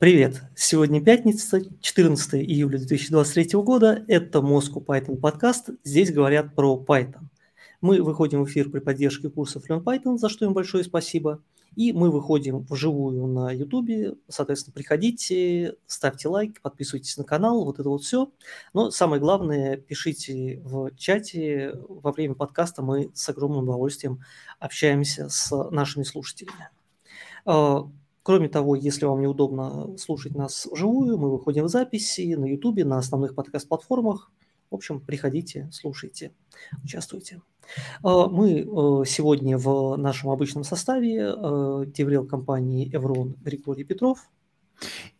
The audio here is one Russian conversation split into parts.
Привет! Сегодня пятница, 14 июля 2023 года. Это Moscow Python подкаст. Здесь говорят про Python. Мы выходим в эфир при поддержке курсов Learn Python, за что им большое спасибо. И мы выходим вживую на YouTube. Соответственно, приходите, ставьте лайк, подписывайтесь на канал, вот это вот все. Но самое главное, пишите в чате. Во время подкаста мы с огромным удовольствием общаемся с нашими слушателями. Кроме того, если вам неудобно слушать нас вживую, мы выходим в записи на YouTube, на основных подкаст-платформах. В общем, приходите, слушайте, участвуйте. А, мы э, сегодня в нашем обычном составе э, деврел компании Еврон Григорий Петров.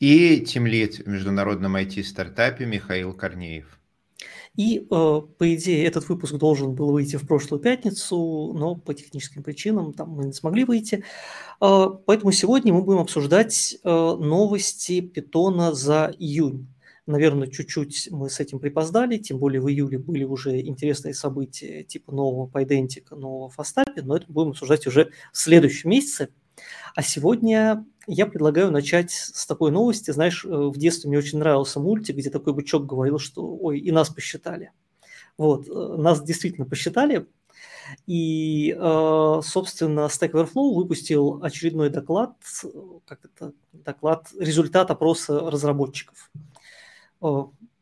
И тимлит в международном IT-стартапе Михаил Корнеев. И, э, по идее, этот выпуск должен был выйти в прошлую пятницу, но по техническим причинам там мы не смогли выйти. Поэтому сегодня мы будем обсуждать новости питона за июнь. Наверное, чуть-чуть мы с этим припоздали, тем более в июле были уже интересные события типа нового Пайдентика, нового Фастапи, но это будем обсуждать уже в следующем месяце. А сегодня я предлагаю начать с такой новости. Знаешь, э, в детстве мне очень нравился мультик, где такой бычок говорил, что ой, и нас посчитали. Вот, э, нас действительно посчитали. И, э, собственно, Stack Overflow выпустил очередной доклад, как это, доклад, результат опроса разработчиков.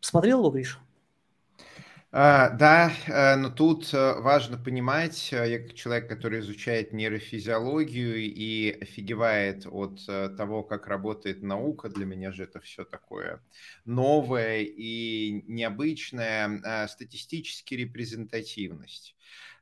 Смотрел его, Гриш? А, да, э, но тут э, важно понимать, э, я как человек, который изучает нейрофизиологию и офигевает от того, как работает наука, для меня же это все такое новое и необычное, статистически репрезентативность.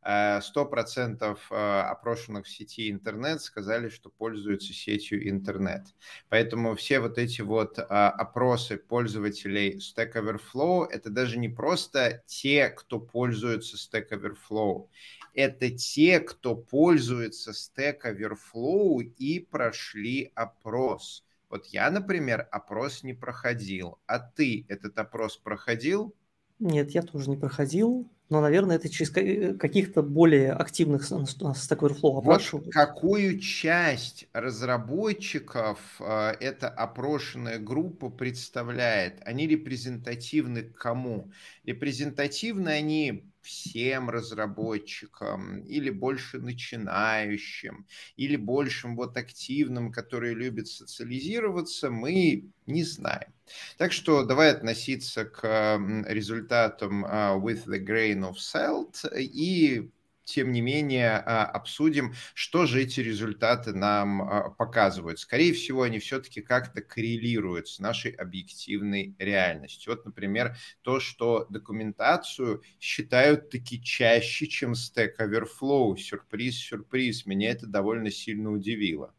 100% э, опрошенных в сети интернет сказали, что пользуются сетью интернет. Поэтому все вот эти вот э, опросы пользователей Stack Overflow – это даже не просто те, кто пользуется Stack Overflow, это те, кто пользуется Stack Overflow и прошли опрос. Вот я, например, опрос не проходил. А ты этот опрос проходил? Нет, я тоже не проходил но, наверное, это через э, каких-то более активных Stack Overflow опрашивают. Вот какую часть разработчиков э, эта опрошенная группа представляет? Они репрезентативны к кому? Репрезентативны они всем разработчикам, или больше начинающим, или большим вот активным, которые любят социализироваться, мы не знаем. Так что давай относиться к результатам а, with the grain of salt и тем не менее а, обсудим, что же эти результаты нам а, показывают. Скорее всего, они все-таки как-то коррелируют с нашей объективной реальностью. Вот, например, то, что документацию считают таки чаще, чем Stack Overflow. Сюрприз, сюрприз. Меня это довольно сильно удивило.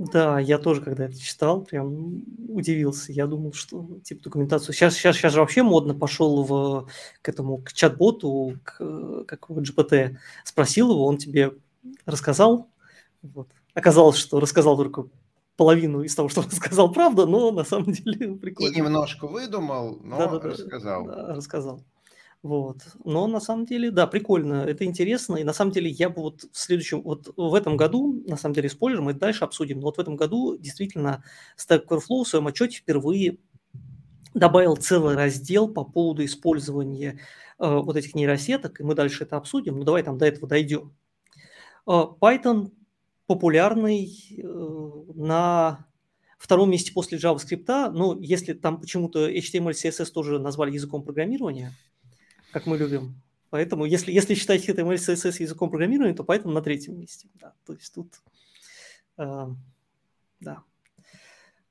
Да, я тоже, когда это читал, прям удивился. Я думал, что типа документацию... Сейчас, сейчас, сейчас же вообще модно пошел в, к этому, к чат-боту, к, как в GPT. Спросил его, он тебе рассказал. Вот. Оказалось, что рассказал только половину из того, что рассказал, правда, но на самом деле прикольно. И немножко выдумал, но да, да, рассказал. Да, рассказал. Вот. Но на самом деле, да, прикольно, это интересно. И на самом деле я бы вот в следующем, вот в этом году, на самом деле, спойлер, мы дальше обсудим, но вот в этом году действительно Stack Overflow в своем отчете впервые добавил целый раздел по поводу использования э, вот этих нейросеток, и мы дальше это обсудим, но давай там до этого дойдем. Э, Python популярный э, на втором месте после JavaScript, но если там почему-то HTML, CSS тоже назвали языком программирования – как мы любим. Поэтому, если, если считать HTML, CSS языком программирования, то поэтому на третьем месте. Да, то есть тут, э, да,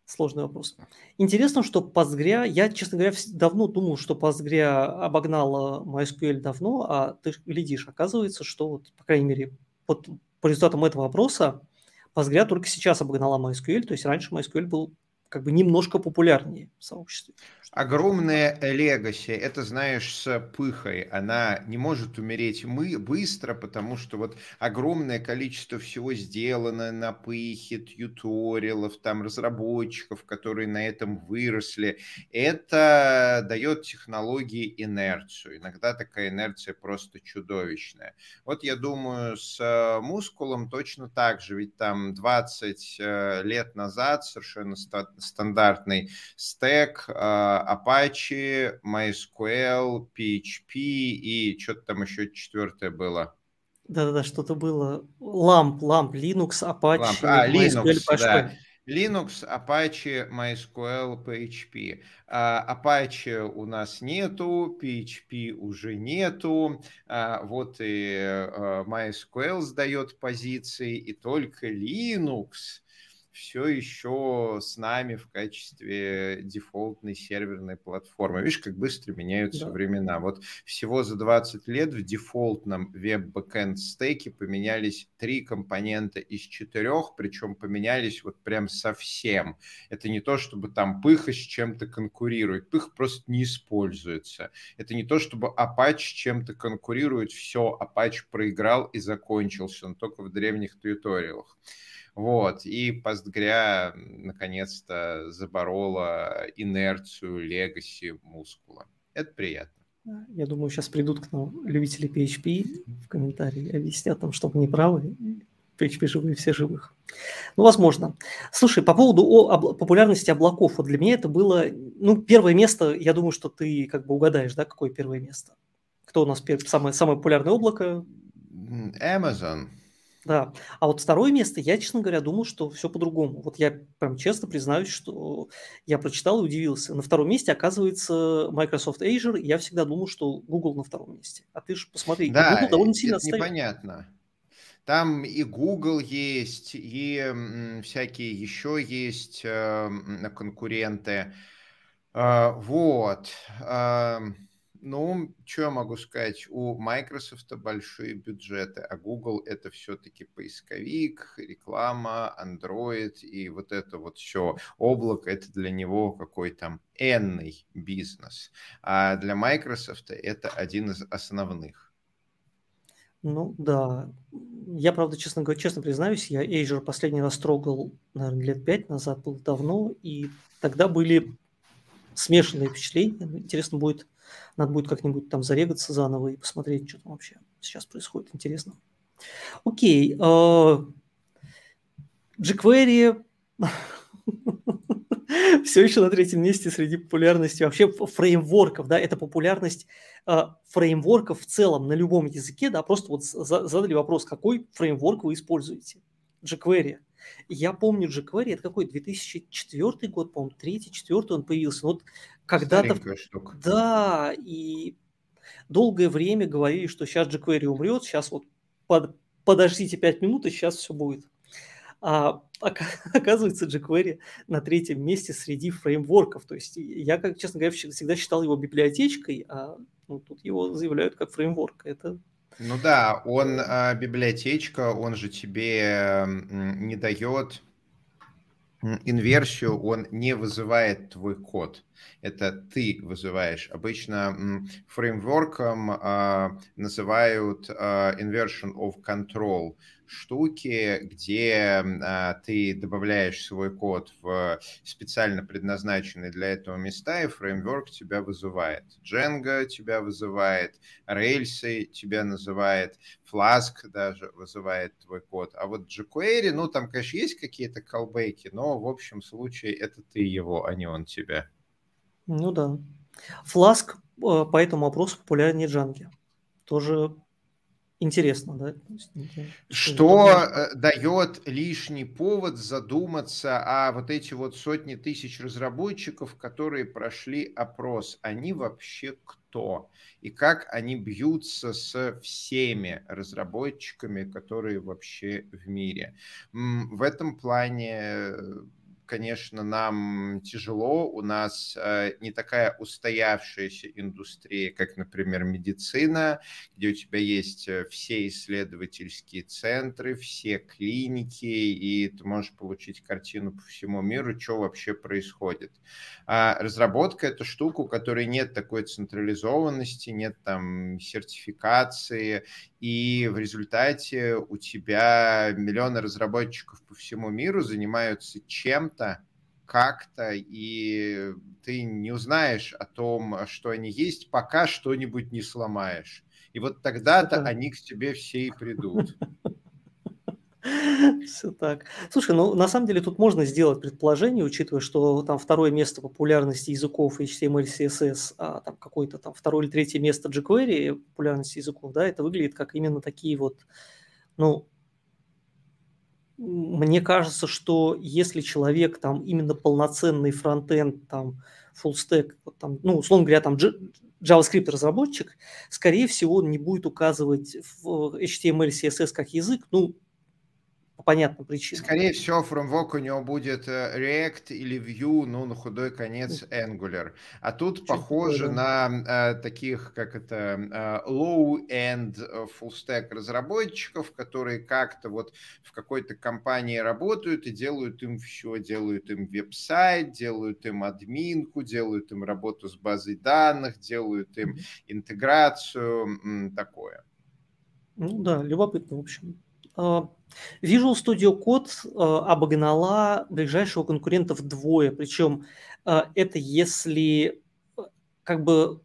сложный вопрос. Интересно, что Postgre, я, честно говоря, давно думал, что Postgre обогнала MySQL давно, а ты глядишь, оказывается, что вот, по крайней мере, вот по результатам этого опроса Postgre только сейчас обогнала MySQL, то есть раньше MySQL был как бы немножко популярнее в сообществе. Огромная легаси, это знаешь, с пыхой, она не может умереть мы быстро, потому что вот огромное количество всего сделано на пыхе, тьюториалов, там разработчиков, которые на этом выросли. Это дает технологии инерцию. Иногда такая инерция просто чудовищная. Вот я думаю, с мускулом точно так же, ведь там 20 э, лет назад совершенно стандартный стек, Apache, MySQL, PHP и что-то там еще четвертое было. Да-да-да, что-то было. Ламп, ламп, Linux, Apache, Lamp. А, Linux, PHP. да. Linux, Apache, MySQL, PHP. Э, Apache у нас нету, PHP уже нету, э, вот и э, MySQL сдает позиции, и только Linux все еще с нами в качестве дефолтной серверной платформы. Видишь, как быстро меняются да. времена. Вот всего за 20 лет в дефолтном веб-бэкэнд стеке поменялись три компонента из четырех, причем поменялись вот прям совсем. Это не то, чтобы там пыха с чем-то конкурирует. Пых просто не используется. Это не то, чтобы Apache чем-то конкурирует. Все, Apache проиграл и закончился. Он только в древних туториалах. Вот, и Postgre наконец-то заборола инерцию легаси мускула. Это приятно. Я думаю, сейчас придут к нам любители PHP в комментарии объяснят нам, что мы не правы. PHP живые, все живых. Ну, возможно. Слушай, по поводу о, популярности облаков, вот для меня это было, ну, первое место, я думаю, что ты как бы угадаешь, да, какое первое место? Кто у нас первое, самое, самое популярное облако? Amazon. Да. А вот второе место, я, честно говоря, думал, что все по-другому. Вот я прям честно признаюсь, что я прочитал и удивился. На втором месте оказывается Microsoft Azure. И я всегда думал, что Google на втором месте. А ты же посмотри, да, Google довольно сильно это отстает. непонятно. Там и Google есть, и всякие еще есть э, конкуренты. Э, вот. Ну, что я могу сказать? У Microsoft большие бюджеты, а Google это все-таки поисковик, реклама, Android и вот это вот все. Облако это для него какой-то энный бизнес. А для Microsoft это один из основных. Ну да. Я, правда, честно говоря, честно признаюсь, я Azure последний раз трогал, наверное, лет пять назад, был давно, и тогда были смешанные впечатления. Интересно будет надо будет как-нибудь там зарегаться заново и посмотреть, что там вообще сейчас происходит. Интересно. Окей. JQuery все еще на третьем месте среди популярности вообще фреймворков, да, это популярность э, фреймворков в целом на любом языке, да, просто вот за, задали вопрос, какой фреймворк вы используете? jQuery. Я помню jQuery, это какой, 2004 год, по-моему, 3-4 он появился. Вот когда-то... Да, и долгое время говорили, что сейчас jQuery умрет, сейчас вот под, подождите 5 минут, и сейчас все будет. А оказывается, jQuery на третьем месте среди фреймворков. То есть я, как, честно говоря, всегда считал его библиотечкой, а ну, тут его заявляют как фреймворк. Это ну да, он а, библиотечка, он же тебе не дает инверсию, он не вызывает твой код. Это ты вызываешь. Обычно фреймворком а, называют а, inversion of control штуки, где а, ты добавляешь свой код в специально предназначенные для этого места, и фреймворк тебя вызывает. Django тебя вызывает, Rails тебя называет, Flask даже вызывает твой код. А вот jQuery, ну, там, конечно, есть какие-то колбейки, но в общем случае это ты его, а не он тебя. Ну да. Flask э, по этому вопросу популярнее Django. Тоже интересно, да? Что э, дает лишний повод задуматься о вот эти вот сотни тысяч разработчиков, которые прошли опрос. Они вообще кто? И как они бьются с всеми разработчиками, которые вообще в мире? В этом плане конечно, нам тяжело. У нас э, не такая устоявшаяся индустрия, как, например, медицина, где у тебя есть э, все исследовательские центры, все клиники, и ты можешь получить картину по всему миру, что вообще происходит. А разработка – это штука, у которой нет такой централизованности, нет там сертификации, и в результате у тебя миллионы разработчиков по всему миру занимаются чем-то, как-то, и ты не узнаешь о том, что они есть, пока что-нибудь не сломаешь. И вот тогда-то они к тебе все и придут. Все так. Слушай, ну на самом деле тут можно сделать предположение, учитывая, что там второе место популярности языков HTML, CSS, а там какое-то там второе или третье место jQuery популярности языков, да, это выглядит как именно такие вот, ну, мне кажется, что если человек там именно полноценный фронтенд, там, full stack, там, ну, условно говоря, там JavaScript разработчик, скорее всего, он не будет указывать в HTML, CSS как язык, ну, по понятным причинам. Скорее всего, фреймворк у него будет э, React или Vue, ну, на худой конец Angular. А тут Чуть похоже такое, да. на э, таких, как это, э, low-end э, full-stack разработчиков, которые как-то вот в какой-то компании работают и делают им все. Делают им веб-сайт, делают им админку, делают им работу с базой данных, делают им интеграцию, такое. Ну да, любопытно, в общем. Visual Studio Code а, обогнала ближайшего конкурента вдвое. Причем а, это если как бы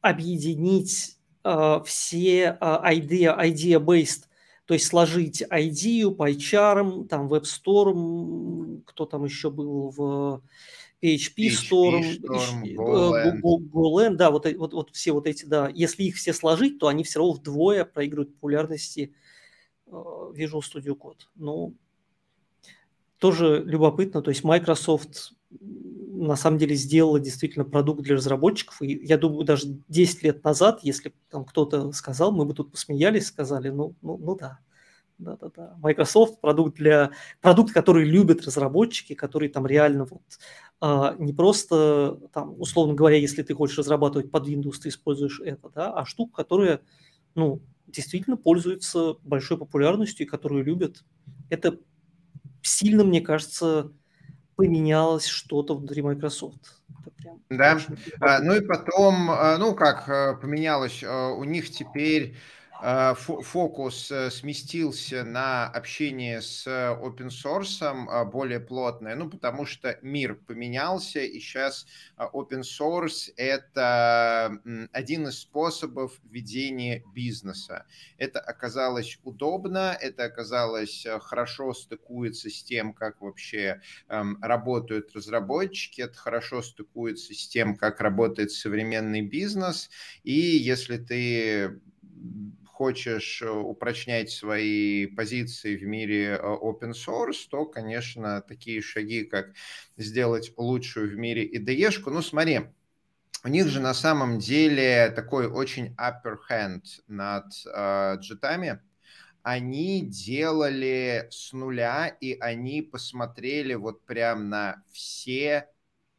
объединить все idea, idea-based, то есть сложить ID, PyCharm, там WebStorm, кто там еще был в PHP, PHP Storm, Storm Golang. Golang, да, вот, вот, вот все вот эти, да. Если их все сложить, то они все равно вдвое проигрывают популярности Э, Visual Studio Code. Ну, тоже любопытно. То есть Microsoft на самом деле сделала действительно продукт для разработчиков. И я думаю, даже 10 лет назад, если там кто-то сказал, мы бы тут посмеялись, сказали, ну, ну, ну да, да, да, да. Microsoft продукт для продукт, который любят разработчики, который там реально вот а, не просто там условно говоря, если ты хочешь разрабатывать под Windows, ты используешь это, да, а штука, которая ну действительно пользуется большой популярностью и которую любят. Это сильно, мне кажется, поменялось что-то внутри Microsoft. да, а, ну и потом, а, ну как а, поменялось, а, у них теперь Э, фокус э, сместился на общение с open source а, более плотное, ну, потому что мир поменялся, и сейчас а, open source – это один из способов ведения бизнеса. Это оказалось удобно, это оказалось э, хорошо стыкуется с тем, как вообще эм, работают разработчики, это хорошо стыкуется с тем, как работает современный бизнес, и если ты хочешь э, упрочнять свои позиции в мире э, open source, то, конечно, такие шаги, как сделать лучшую в мире IDE-шку, ну смотри, у них же на самом деле такой очень upper hand над э, джетами. Они делали с нуля, и они посмотрели вот прям на все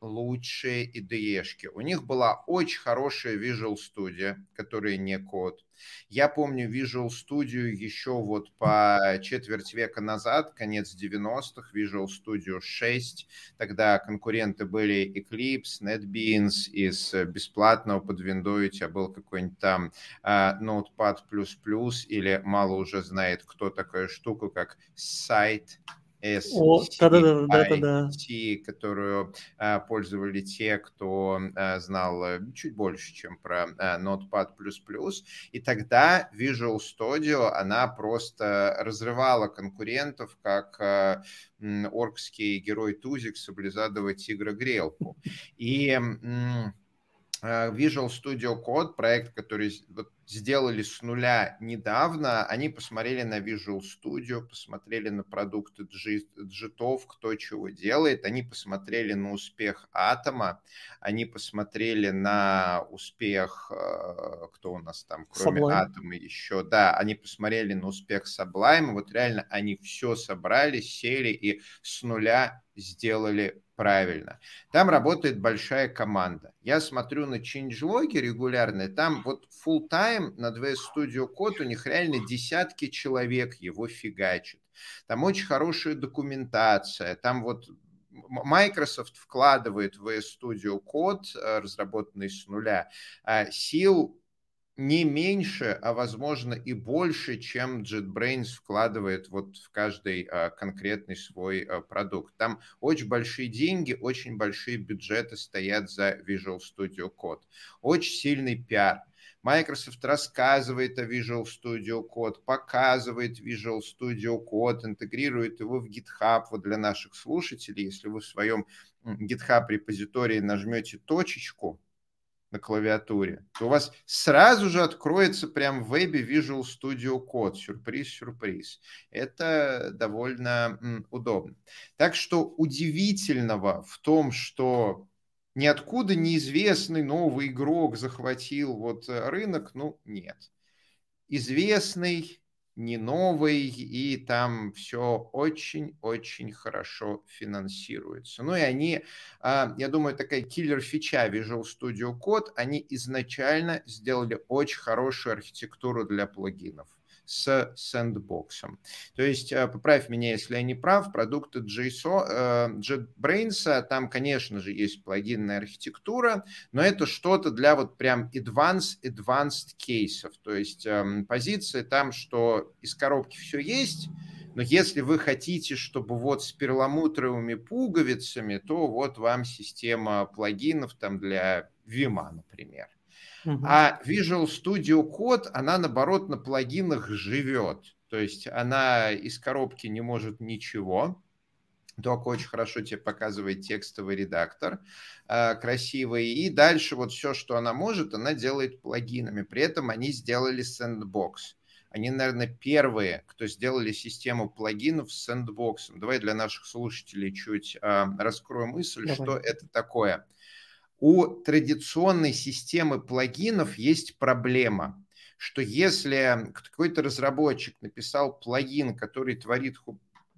лучшие IDE-шки. У них была очень хорошая Visual Studio, которая не код. Я помню Visual Studio еще вот по четверть века назад, конец 90-х, Visual Studio 6. Тогда конкуренты были Eclipse, NetBeans. Из бесплатного под Windows у тебя был какой-нибудь там uh, Notepad++ или мало уже знает, кто такая штука, как Site SCIT, которую а, пользовали те, кто а, знал э, чуть больше, чем про а, Notepad++. И тогда Visual Studio, она просто разрывала конкурентов, как а, оркский герой Тузик с облизадого тигра Грелку. И Visual Studio Code, проект, который сделали с нуля недавно, они посмотрели на Visual Studio, посмотрели на продукты джитов, кто чего делает, они посмотрели на успех Атома, они посмотрели на успех, э, кто у нас там, кроме Sublime. Атома еще, да, они посмотрели на успех Sublime, вот реально они все собрали, сели и с нуля сделали правильно. Там работает большая команда. Я смотрю на changelog регулярно, там вот full time на VS Studio Code у них реально десятки человек его фигачат. Там очень хорошая документация, там вот Microsoft вкладывает в VS Studio Code, э, разработанный с нуля, а сил не меньше, а возможно и больше, чем JetBrains вкладывает вот в каждый а, конкретный свой а, продукт. Там очень большие деньги, очень большие бюджеты стоят за Visual Studio Code. Очень сильный пиар. Microsoft рассказывает о Visual Studio Code, показывает Visual Studio Code, интегрирует его в GitHub. Вот для наших слушателей, если вы в своем GitHub репозитории нажмете точечку, на клавиатуре, то у вас сразу же откроется прям в вебе Visual Studio Code. Сюрприз, сюрприз. Это довольно удобно. Так что удивительного в том, что ниоткуда неизвестный новый игрок захватил вот э, рынок, ну, нет. Известный, не новый, и там все очень-очень хорошо финансируется. Ну и они, а, я думаю, такая киллер-фича Visual Studio Code, они изначально сделали очень хорошую архитектуру для плагинов с сэндбоксом. То есть, э, поправь меня, если я не прав, продукты JSO, э, JetBrains, там, конечно же, есть плагинная архитектура, но это что-то для вот прям advanced, advanced кейсов. То есть эм, позиции там, что из коробки все есть, но если вы хотите, чтобы вот с перламутровыми пуговицами, то вот вам система плагинов там для Vima, например. А Visual Studio Code, она наоборот на плагинах живет. То есть она из коробки не может ничего, только очень хорошо тебе показывает текстовый редактор, э, красивый. И дальше вот все, что она может, она делает плагинами. При этом они сделали Sandbox. Они, наверное, первые, кто сделали систему плагинов с сэндбоксом. Давай для наших слушателей чуть э, раскрою мысль, Давай. что это такое у традиционной системы плагинов есть проблема, что если какой-то разработчик написал плагин, который творит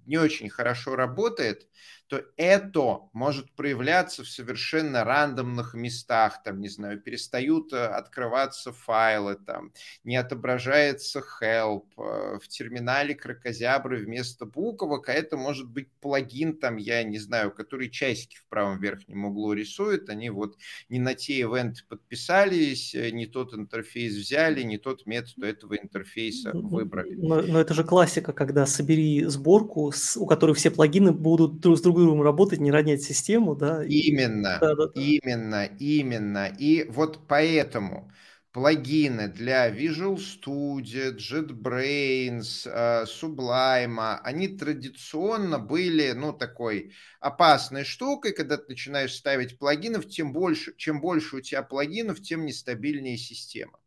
не очень хорошо работает, то это может проявляться в совершенно рандомных местах, там, не знаю, перестают э, открываться файлы, там, не отображается help, э, в терминале крокозябры вместо буквок, а это может быть плагин, там, я не знаю, который часики в правом верхнем углу рисует, они вот не на те ивенты подписались, э, не тот интерфейс взяли, не тот метод этого интерфейса выбрали. Но, но это же классика, когда собери сборку, у которой все плагины будут друг с другом работать, не ронять систему, да? Именно, да, да, да. именно, именно. И вот поэтому плагины для Visual Studio, JetBrains, э, Sublime, они традиционно были, ну, такой опасной штукой, когда ты начинаешь ставить плагинов, тем больше, чем больше у тебя плагинов, тем нестабильнее система.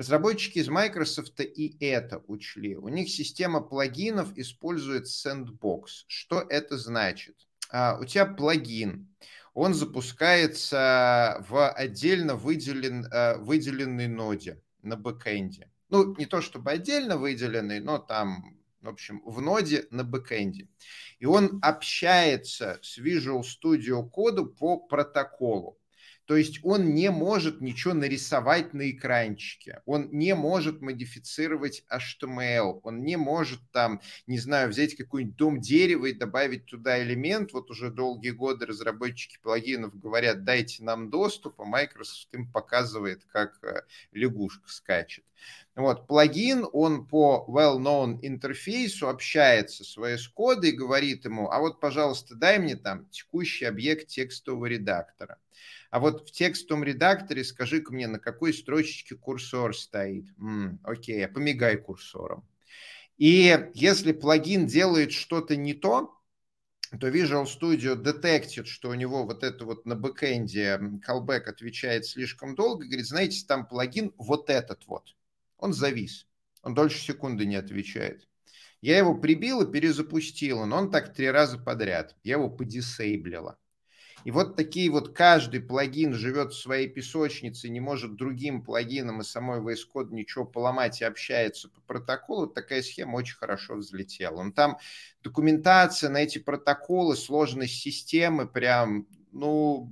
Разработчики из Microsoft и это учли. У них система плагинов использует Sandbox. Что это значит? А, у тебя плагин, он запускается в отдельно выделен, э, выделенной ноде на бэкэнде. Ну, не то чтобы отдельно выделенный, но там, в общем, в ноде на бэкэнде. И он общается с Visual Studio Code по протоколу. То есть он не может ничего нарисовать на экранчике, он не может модифицировать HTML, он не может там, не знаю, взять какой-нибудь дом дерева и добавить туда элемент. Вот уже долгие годы разработчики плагинов говорят, дайте нам доступ, а Microsoft им показывает, как э, лягушка скачет. Вот, плагин, он по well-known интерфейсу общается с VS Code и говорит ему, а вот, пожалуйста, дай мне там текущий объект текстового редактора. А вот в текстовом редакторе скажи-ка мне, на какой строчечке курсор стоит. М-м, окей, помигай курсором. И если плагин делает что-то не то, то Visual Studio детектит, что у него вот это вот на бэкэнде callback отвечает слишком долго, говорит, знаете, там плагин вот этот вот, он завис, он дольше секунды не отвечает. Я его прибил и перезапустил, но он так три раза подряд. Я его подисейблила. И вот такие вот каждый плагин живет в своей песочнице, не может другим плагинам и самой VS Code ничего поломать и общается по протоколу, такая схема очень хорошо взлетела. Но там документация на эти протоколы, сложность системы прям, ну,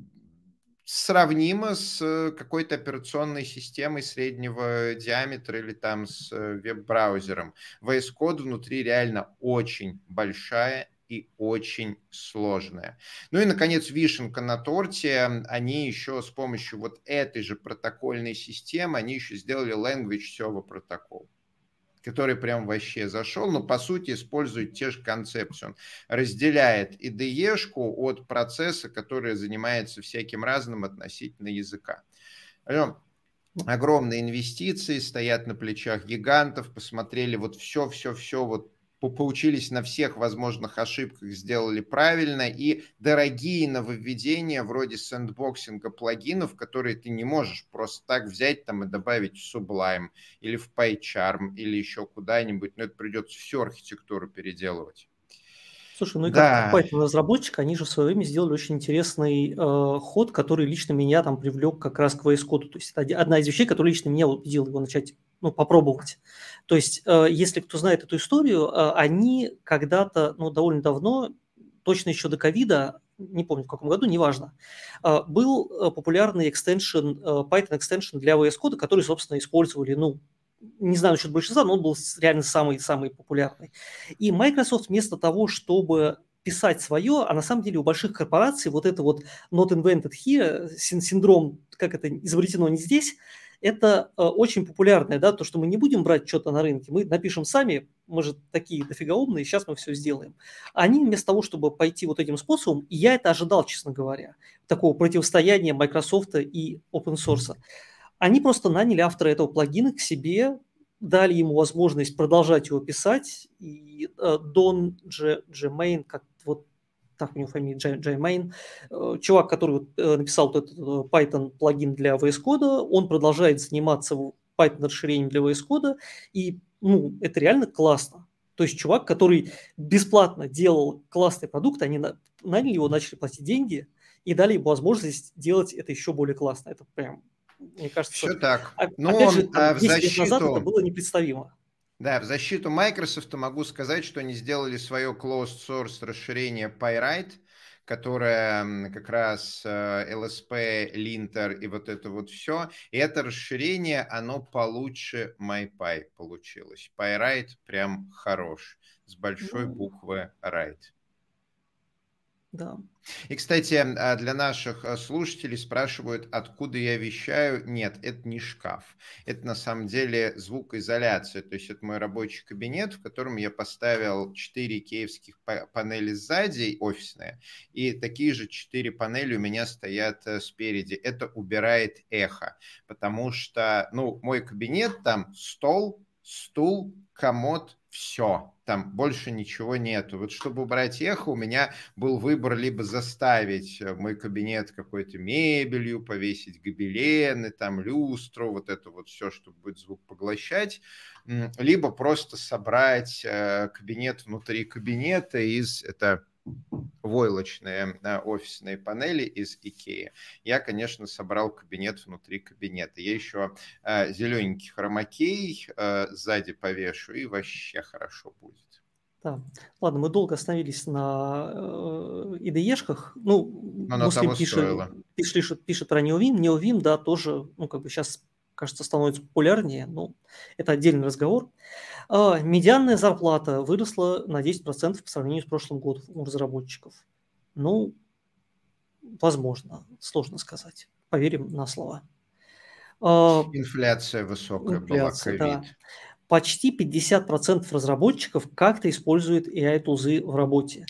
сравнима с какой-то операционной системой среднего диаметра или там с э, веб-браузером. VS Code внутри реально очень большая и очень сложная. Ну и, наконец, вишенка на торте. Они еще с помощью вот этой же протокольной системы, они еще сделали language server протокол который прям вообще зашел, но по сути использует те же концепции. Он разделяет IDE-шку от процесса, который занимается всяким разным относительно языка. Огромные инвестиции, стоят на плечах гигантов, посмотрели вот все-все-все, вот поучились на всех возможных ошибках, сделали правильно, и дорогие нововведения вроде сэндбоксинга плагинов, которые ты не можешь просто так взять там и добавить в Sublime или в PyCharm или еще куда-нибудь, но это придется всю архитектуру переделывать. Слушай, ну и да. как Python разработчик, они же в свое время сделали очень интересный э, ход, который лично меня там привлек как раз к VS Code. То есть это одна из вещей, которая лично меня убедила его начать ну, попробовать. То есть, э, если кто знает эту историю, э, они когда-то, ну, довольно давно, точно еще до ковида, не помню в каком году, неважно, э, был популярный extension, Python extension для VS Code, который, собственно, использовали, ну, не знаю насчет большинства, но он был реально самый-самый популярный. И Microsoft вместо того, чтобы писать свое, а на самом деле у больших корпораций вот это вот not invented here, синдром, как это изобретено не здесь, это э, очень популярное, да, то, что мы не будем брать что-то на рынке, мы напишем сами, мы же такие дофига умные, сейчас мы все сделаем. Они вместо того, чтобы пойти вот этим способом, и я это ожидал, честно говоря, такого противостояния Microsoft и open source, они просто наняли автора этого плагина к себе, дали ему возможность продолжать его писать, и э, Дон Джемейн, как так у него фамилия Джей Мейн, э, чувак, который э, написал вот этот Python плагин для VS Code, он продолжает заниматься Python расширением для VS Code, и ну, это реально классно. То есть чувак, который бесплатно делал классный продукт, они наняли его, начали платить деньги и дали ему возможность делать это еще более классно. Это прям мне кажется, все так. Но опять же, там, а в защиту... лет назад это было непредставимо. Да, в защиту Microsoft могу сказать, что они сделали свое closed source расширение PyWrite, которое как раз LSP, э, Linter и вот это вот все. И это расширение, оно получше MyPy получилось. PyWrite прям хорош, с большой ну. буквы Write. Да. И, кстати, а, для наших а, слушателей спрашивают, откуда я вещаю. Нет, это не шкаф. Это на самом деле звукоизоляция. То есть это мой рабочий кабинет, в котором я поставил 4 киевских панели сзади, офисные, и такие же 4 панели у меня стоят э, спереди. Это убирает эхо, потому что, ну, мой кабинет, там стол, стул, комод, все, там больше ничего нету. Вот чтобы убрать эхо, у меня был выбор либо заставить э, мой кабинет какой-то мебелью, повесить гобелены, там люстру, вот это вот все, чтобы будет звук поглощать, либо просто собрать э, кабинет внутри кабинета из, это войлочные э, офисные панели из Икеи. Я, конечно, собрал кабинет внутри кабинета. Я еще э, зелененький хромакей э, сзади повешу, и вообще хорошо будет. Да. Ладно, мы долго остановились на IDE-шках. Ну, Но Муслим пишет, пишет, пишет про Neovim. Neovim, да, тоже, ну, как бы сейчас, кажется, становится популярнее. Ну, это отдельный разговор. А, медианная зарплата выросла на 10% по сравнению с прошлым годом у разработчиков. Ну, возможно, сложно сказать. Поверим на слова. Инфляция высокая инфляция, была, ковид. Да. Почти 50% разработчиков как-то используют AI-тулзы в работе.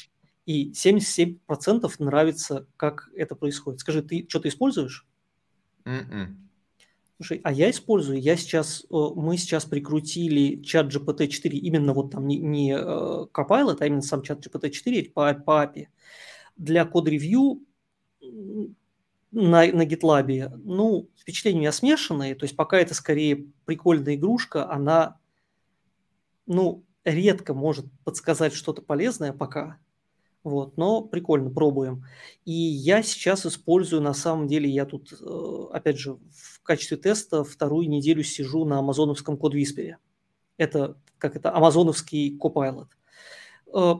И 77% нравится, как это происходит. Скажи, ты что-то используешь? Mm-mm. Слушай, а я использую, я сейчас, э, мы сейчас прикрутили чат GPT-4, именно вот там не, не э, Copilot, а именно сам чат GPT-4 по, по API для код-ревью на, на GitLab. Ну, впечатления у меня смешанные, то есть пока это скорее прикольная игрушка, она, ну, редко может подсказать что-то полезное пока, вот, но прикольно, пробуем. И я сейчас использую, на самом деле, я тут, э, опять же, в качестве теста вторую неделю сижу на амазоновском код Виспере. Это, как это, амазоновский Copilot. Э,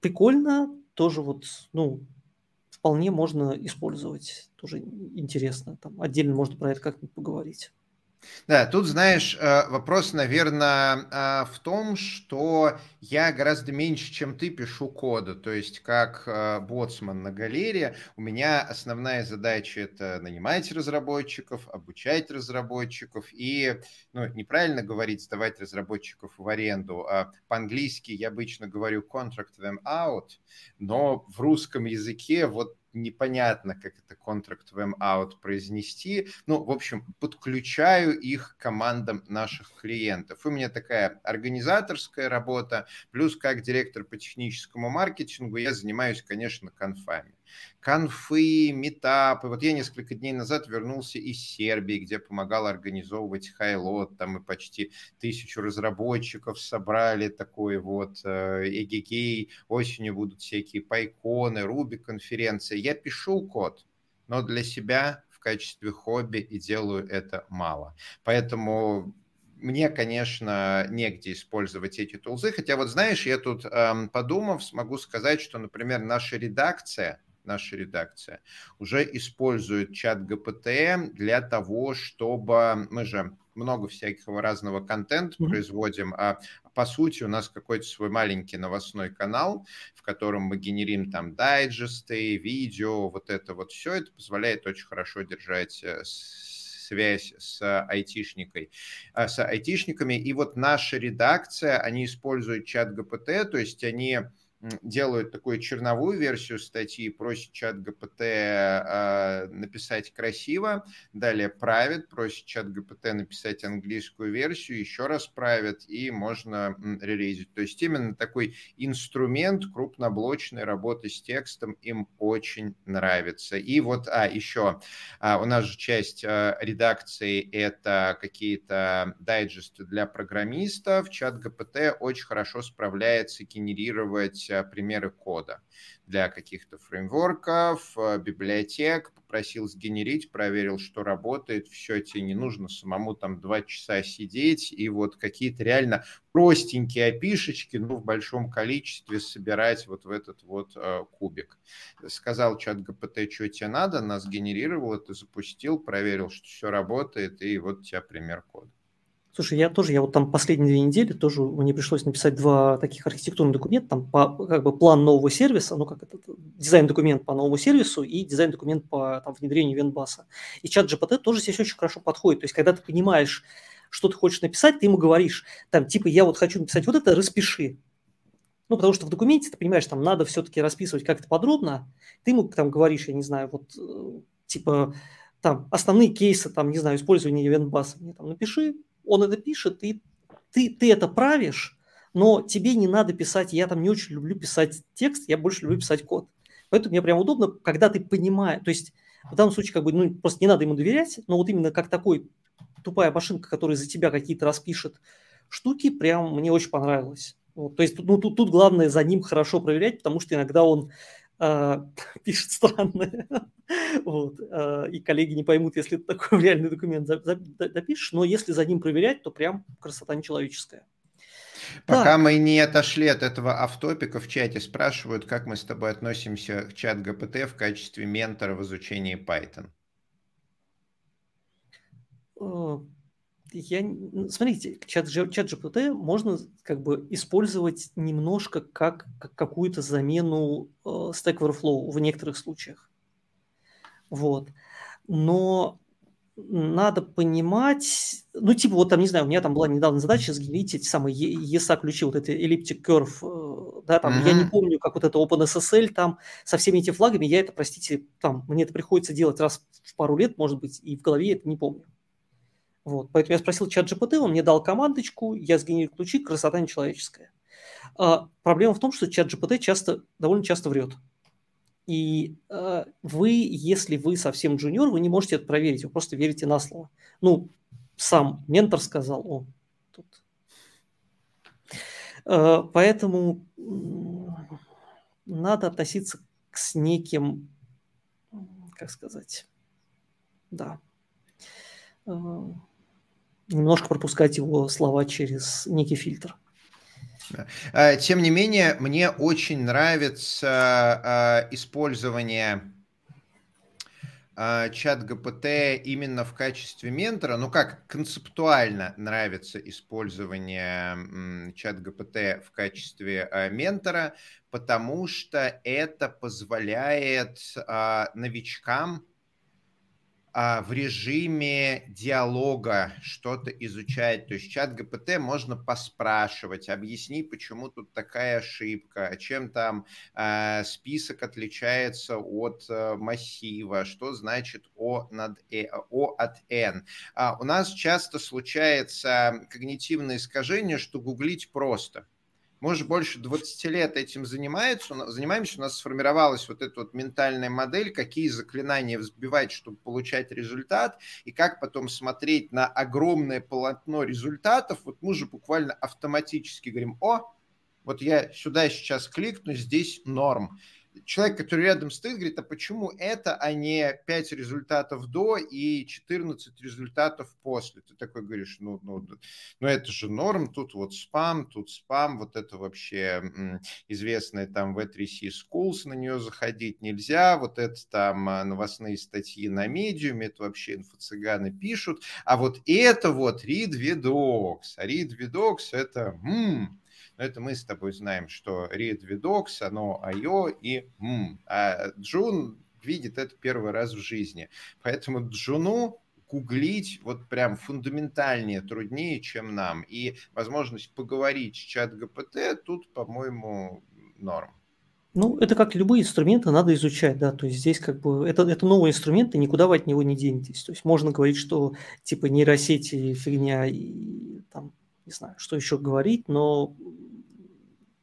прикольно, тоже вот, ну, вполне можно использовать. Тоже интересно. Там отдельно можно про это как-нибудь поговорить. Да, тут, знаешь, э, вопрос, наверное, а, в том, что я гораздо меньше, чем ты, пишу кода. То есть, как э, боцман на галерее, у меня основная задача – это нанимать разработчиков, обучать разработчиков и, ну, неправильно говорить, сдавать разработчиков в аренду. А по-английски я обычно говорю contract them out, но в русском языке вот непонятно, как это contract them out произнести. Ну, в общем, подключаю их к командам наших клиентов. У меня такая организаторская работа, плюс как директор по техническому маркетингу я занимаюсь, конечно, конфами конфы, метапы. Вот я несколько дней назад вернулся из Сербии, где помогал организовывать хайлот, там мы почти тысячу разработчиков собрали, такой вот э, эгегей, осенью будут всякие пайконы, руби конференции. Я пишу код, но для себя в качестве хобби и делаю это мало. Поэтому мне, конечно, негде использовать эти тулзы. Хотя вот знаешь, я тут эм, подумав, смогу сказать, что, например, наша редакция – наша редакция, уже использует чат ГПТ для того, чтобы мы же много всякого разного контента mm-hmm. производим, а по сути у нас какой-то свой маленький новостной канал, в котором мы генерим там дайджесты, видео, вот это вот все, это позволяет очень хорошо держать э, связь с айтишникой, э, с айтишниками. И вот наша редакция, они используют чат ГПТ, то есть они делают такую черновую версию статьи, просят чат ГПТ э, написать красиво, далее правят, просят чат ГПТ написать английскую версию, еще раз правят, и можно релизить. То есть именно такой инструмент крупноблочной работы с текстом им очень нравится. И вот, а, еще, а, у нас же часть а, редакции это какие-то дайджесты для программистов, чат ГПТ очень хорошо справляется генерировать примеры кода для каких-то фреймворков, э, библиотек, попросил сгенерить, проверил, что работает, все, тебе не нужно самому там два часа сидеть и вот какие-то реально простенькие опишечки, ну, в большом количестве собирать вот в этот вот э, кубик. Сказал чат ГПТ, что тебе надо, нас генерировал, это запустил, проверил, что все работает, и вот у тебя пример кода. Слушай, я тоже, я вот там последние две недели тоже мне пришлось написать два таких архитектурных документа, там по, как бы план нового сервиса, ну как это, дизайн-документ по новому сервису и дизайн-документ по там, внедрению Венбаса. И чат GPT тоже здесь очень хорошо подходит. То есть, когда ты понимаешь, что ты хочешь написать, ты ему говоришь, там, типа, я вот хочу написать вот это, распиши. Ну, потому что в документе, ты понимаешь, там надо все-таки расписывать как-то подробно. Ты ему там говоришь, я не знаю, вот, э, типа, там, основные кейсы, там, не знаю, использования Венбаса. Мне там напиши, он это пишет, и ты, ты это правишь, но тебе не надо писать, я там не очень люблю писать текст, я больше люблю писать код. Поэтому мне прям удобно, когда ты понимаешь, то есть в данном случае как бы, ну, просто не надо ему доверять, но вот именно как такой тупая машинка, которая за тебя какие-то распишет штуки, прям мне очень понравилось. Вот, то есть ну, тут, тут главное за ним хорошо проверять, потому что иногда он пишет странное. вот, э, и коллеги не поймут, если ты такой реальный документ допишешь, но если за ним проверять, то прям красота нечеловеческая. Пока да. мы не отошли от этого автопика, в чате спрашивают, как мы с тобой относимся к чат ГПТ в качестве ментора в изучении Python. Я, смотрите, чат, чат GPT можно как бы использовать немножко как, как какую-то замену э, Stack Overflow в некоторых случаях. Вот. Но надо понимать, ну, типа, вот там, не знаю, у меня там была недавно задача сгенерить эти самые ESA ключи, вот эти elliptic curve, э, да, там, mm-hmm. я не помню, как вот это OpenSSL там, со всеми этими флагами, я это, простите, там, мне это приходится делать раз в пару лет, может быть, и в голове это не помню. Вот, поэтому я спросил чат GPT, он мне дал командочку, я сгенерил ключи, красота нечеловеческая. А, проблема в том, что чат GPT часто, довольно часто врет. И э, вы, если вы совсем джуниор, вы не можете это проверить, вы просто верите на слово. Ну, сам ментор сказал, о, тут. Э, поэтому надо относиться к, с неким, как сказать, да, э, немножко пропускать его слова через некий фильтр. А, тем не менее, мне очень нравится а, использование а, чат ГПТ именно в качестве ментора, ну как концептуально нравится использование чат ГПТ в качестве ментора, потому что это позволяет новичкам в режиме диалога что-то изучать. То есть чат ГПТ можно поспрашивать, объясни, почему тут такая ошибка, чем там э, список отличается от э, массива, что значит О, над э, О от N. А у нас часто случается когнитивное искажение, что гуглить просто – мы уже больше 20 лет этим занимаемся, занимаемся, у нас сформировалась вот эта вот ментальная модель, какие заклинания взбивать, чтобы получать результат, и как потом смотреть на огромное полотно результатов. Вот мы же буквально автоматически говорим, о, вот я сюда сейчас кликну, здесь норм человек, который рядом стоит, говорит, а почему это, а не 5 результатов до и 14 результатов после? Ты такой говоришь, ну, ну, ну это же норм, тут вот спам, тут спам, вот это вообще известная там V3C Schools, на нее заходить нельзя, вот это там а, новостные статьи на медиуме, это вообще инфо-цыганы пишут, а вот это вот Read Vidocs, а Read Vidocs это... Но это мы с тобой знаем, что read vidocs, оно IO и м. А Джун видит это первый раз в жизни. Поэтому Джуну гуглить вот прям фундаментальнее, труднее, чем нам. И возможность поговорить с чат ГПТ тут, по-моему, норм. Ну, это как любые инструменты надо изучать, да, то есть здесь как бы это, это новый инструмент, и никуда вы от него не денетесь. То есть можно говорить, что типа нейросети фигня и там, не знаю, что еще говорить, но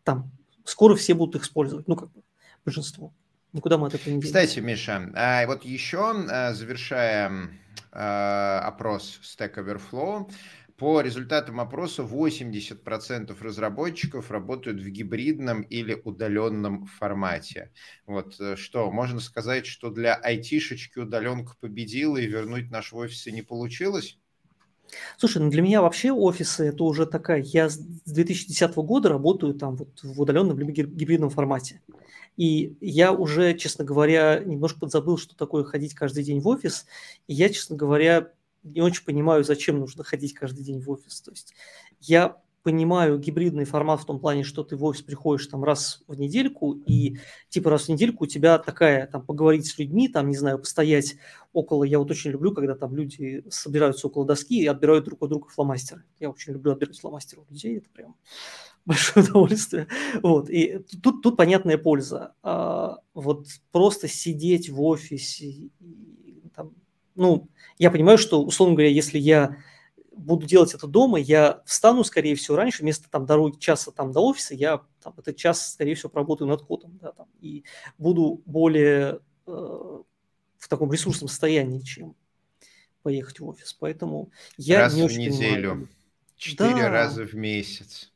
там скоро все будут их использовать, ну, как бы большинство. Никуда мы от этого не денемся. Кстати, Миша, а вот еще, а, завершая а, опрос Stack Overflow, по результатам опроса 80% разработчиков работают в гибридном или удаленном формате. Вот э, что, можно сказать, что для айтишечки удаленка победила и вернуть наш в не получилось? Слушай, ну для меня вообще офисы это уже такая, я с 2010 года работаю там вот в удаленном либо гибридном формате. И я уже, честно говоря, немножко подзабыл, что такое ходить каждый день в офис. И я, честно говоря, не очень понимаю, зачем нужно ходить каждый день в офис. То есть я понимаю гибридный формат в том плане, что ты в офис приходишь там раз в недельку, и типа раз в недельку у тебя такая, там, поговорить с людьми, там, не знаю, постоять около, я вот очень люблю, когда там люди собираются около доски и отбирают друг у друга фломастеры. Я очень люблю отбирать фломастеры у людей, это прям большое удовольствие. Вот, и тут, тут понятная польза. А, вот просто сидеть в офисе, там, ну, я понимаю, что, условно говоря, если я буду делать это дома, я встану, скорее всего, раньше, вместо там дороги часа там до офиса, я там, этот час, скорее всего, поработаю над кодом, да, там, и буду более э, в таком ресурсном состоянии, чем поехать в офис. Поэтому я Раз не в неделю, четыре да. раза в месяц.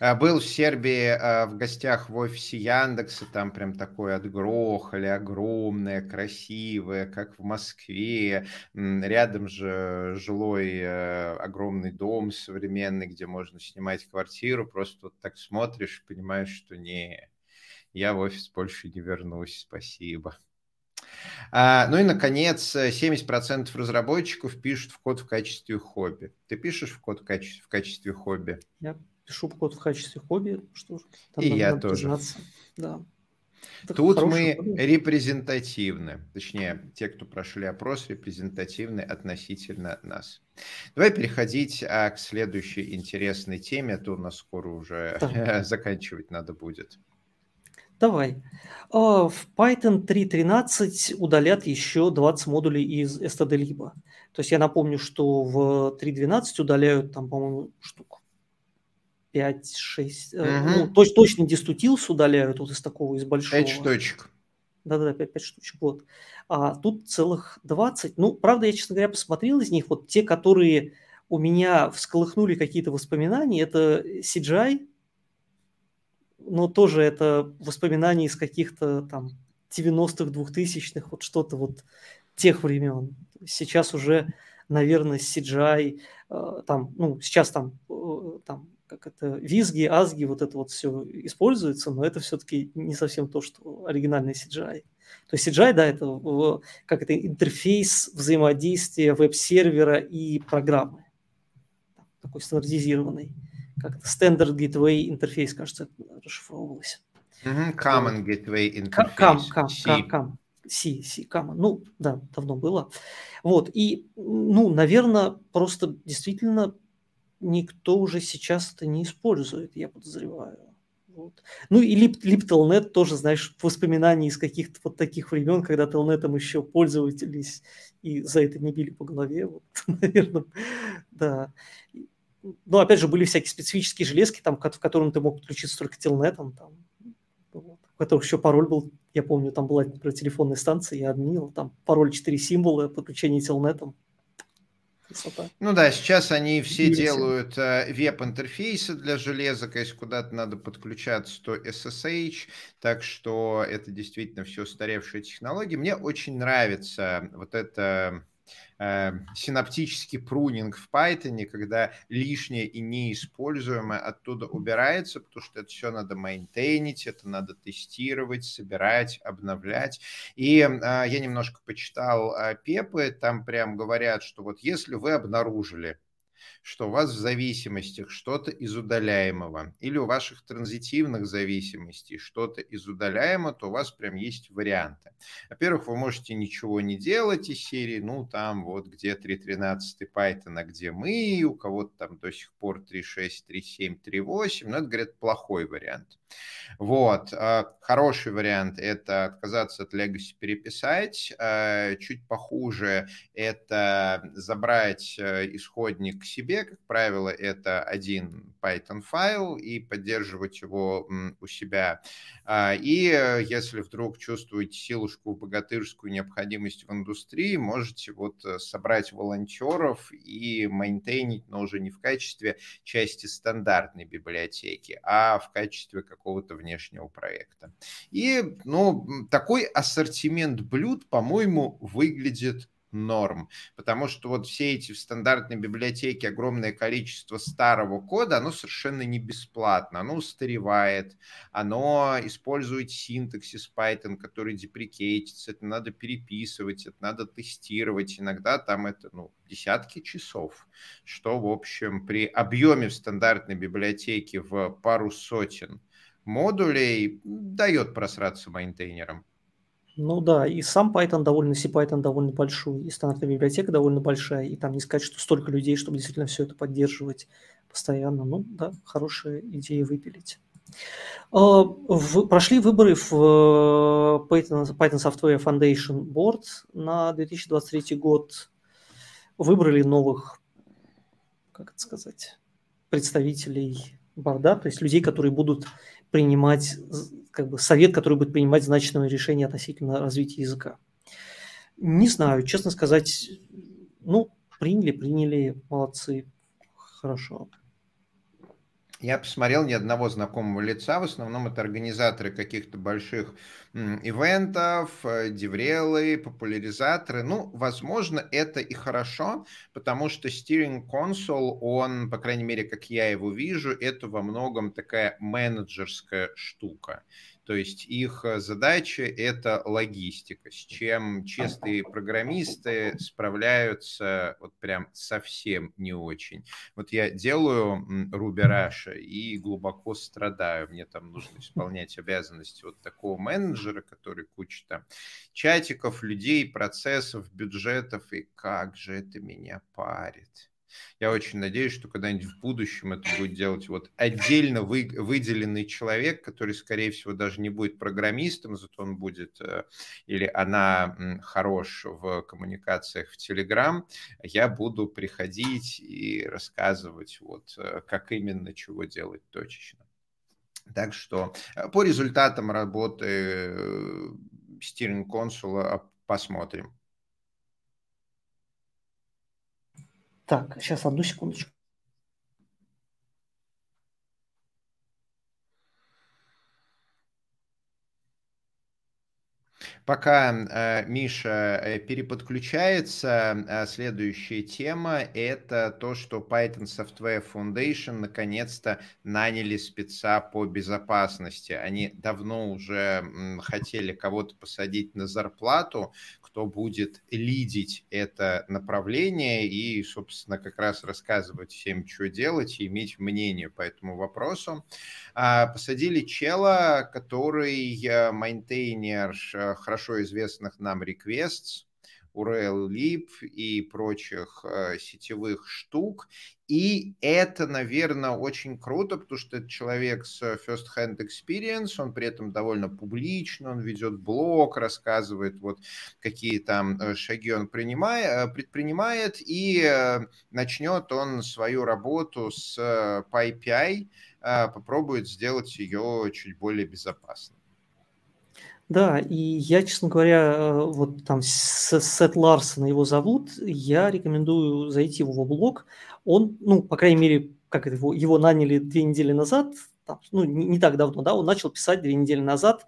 А, был в Сербии а, в гостях в офисе Яндекса, там прям такое отгрохали, огромное, красивое, как в Москве. Рядом же жилой э, огромный дом современный, где можно снимать квартиру. Просто вот так смотришь, понимаешь, что не, я в офис больше не вернусь, спасибо. А, ну и, наконец, 70% разработчиков пишут в код в качестве хобби. Ты пишешь в код в качестве, в качестве хобби? Я пишу код в качестве хобби, что там И я тоже. Признаться. Да. Это Тут мы хобби. репрезентативны, точнее, те, кто прошли опрос, репрезентативны относительно нас. Давай переходить а, к следующей интересной теме, а то у нас скоро уже да. заканчивать надо будет. Давай. А, в Python 3.13 удалят еще 20 модулей из std-lib. То есть я напомню, что в 3.12 удаляют там, по-моему, штук 5-6, угу. ну, точ, точно дистутилс удаляют вот из такого, из большого. 5 штучек. Да-да-да, 5, 5 штучек, вот. А тут целых 20. Ну, правда, я, честно говоря, посмотрел из них, вот те, которые у меня всколыхнули какие-то воспоминания, это CGI, но тоже это воспоминания из каких-то там 90-х, 2000-х, вот что-то вот тех времен. Сейчас уже, наверное, CGI, э, там, ну, сейчас там, э, там как это, визги, азги, вот это вот все используется, но это все-таки не совсем то, что оригинальный CGI. То есть CGI, да, это как это интерфейс взаимодействия веб-сервера и программы. Такой стандартизированный. Как это Standard Gateway интерфейс, кажется, расшифровывалось. Mm-hmm. Common Gateway интерфейс. Cam, cam, cam, cam. Си, Си, Кама. Ну, да, давно было. Вот, и, ну, наверное, просто действительно никто уже сейчас это не использует, я подозреваю. Вот. Ну и лип, лип тоже, знаешь, воспоминания из каких-то вот таких времен, когда телнетом еще пользовались и за это не били по голове. Вот, наверное, да. Но опять же, были всякие специфические железки, там, в котором ты мог подключиться только телнетом, там, вот, в которых еще пароль был, я помню, там была, например, телефонная станция, я админил, там пароль 4 символа, подключение телнетом. Красота. Ну да, сейчас они все Или делают э, веб-интерфейсы для железок, если куда-то надо подключаться, то SSH, так что это действительно все устаревшие технологии. Мне очень нравится вот это синаптический прунинг в Python, когда лишнее и неиспользуемое оттуда убирается, потому что это все надо мейнтейнить, это надо тестировать, собирать, обновлять. И э, я немножко почитал э, Пепы, там прям говорят, что вот если вы обнаружили что у вас в зависимостях что-то из удаляемого, или у ваших транзитивных зависимостей что-то из удаляемого, то у вас прям есть варианты. Во-первых, вы можете ничего не делать из серии, ну, там вот где 3.13 Python, а где мы, у кого-то там до сих пор 3.6, 3.7, 3.8, но это, говорят, плохой вариант. Вот. А, хороший вариант – это отказаться от Legacy, переписать. А, чуть похуже – это забрать э, исходник к себе. Как правило, это один Python файл и поддерживать его у себя. А, и э, если вдруг чувствуете силушку богатырскую необходимость в индустрии, можете вот э, собрать волонтеров и мейнтейнить, но уже не в качестве части стандартной библиотеки, а в качестве какого-то внешнего проекта. И, ну, такой ассортимент блюд, по-моему, выглядит норм, потому что вот все эти в стандартной библиотеке огромное количество старого кода, оно совершенно не бесплатно, оно устаревает, оно использует синтаксис Python, который деприкейтится, это надо переписывать, это надо тестировать, иногда там это, ну, десятки часов, что, в общем, при объеме в стандартной библиотеке в пару сотен модулей дает просраться мейнтейнерам. Ну да, и сам Python довольно, CPython довольно большой, и стандартная библиотека довольно большая, и там не сказать, что столько людей, чтобы действительно все это поддерживать постоянно. Ну да, хорошая идея выпилить. А, прошли выборы в э, Python, Python Software Foundation Board на 2023 год. Выбрали новых, как это сказать, представителей борда, то есть людей, которые будут принимать, как бы совет, который будет принимать значимые решения относительно развития языка. Не знаю, честно сказать, ну, приняли, приняли, молодцы, хорошо. Я посмотрел ни одного знакомого лица, в основном это организаторы каких-то больших ивентов, э, деврелы, популяризаторы. Ну, возможно, это и хорошо, потому что Steering Console, он, по крайней мере, как я его вижу, это во многом такая менеджерская штука. То есть их э, задача – это логистика, с чем чистые программисты справляются вот прям совсем не очень. Вот я делаю Рубераша и глубоко страдаю. Мне там нужно исполнять обязанности вот такого менеджера, который куча там чатиков, людей, процессов, бюджетов, и как же это меня парит. Я очень надеюсь, что когда-нибудь в будущем это будет делать вот отдельно вы, выделенный человек, который, скорее всего, даже не будет программистом, зато он будет э, или она хорош в коммуникациях в Telegram. Я буду приходить и рассказывать, вот, э, как именно чего делать точечно. Так что э, по результатам работы стиринг консула посмотрим. Так, сейчас одну секундочку. Пока э, Миша э, переподключается, э, следующая тема – это то, что Python Software Foundation наконец-то наняли спеца по безопасности. Они давно уже м, хотели кого-то посадить на зарплату, кто будет лидить это направление и, собственно, как раз рассказывать всем, что делать и иметь мнение по этому вопросу. А, посадили чела, который э, майнтейнер, хорошо известных нам requests, URL-lib и прочих э, сетевых штук. И это, наверное, очень круто, потому что это человек с first-hand experience, он при этом довольно публичный, он ведет блог, рассказывает, вот какие там э, шаги он принимает, предпринимает, и начнет он свою работу с PyPI, попробует сделать ее чуть более безопасной. Да, и я, честно говоря, э, вот там Сет Ларсона его зовут, я рекомендую зайти в его блог. Он, ну, по крайней мере, как это, его, его наняли две недели назад, там, ну, не, не так давно, да, он начал писать две недели назад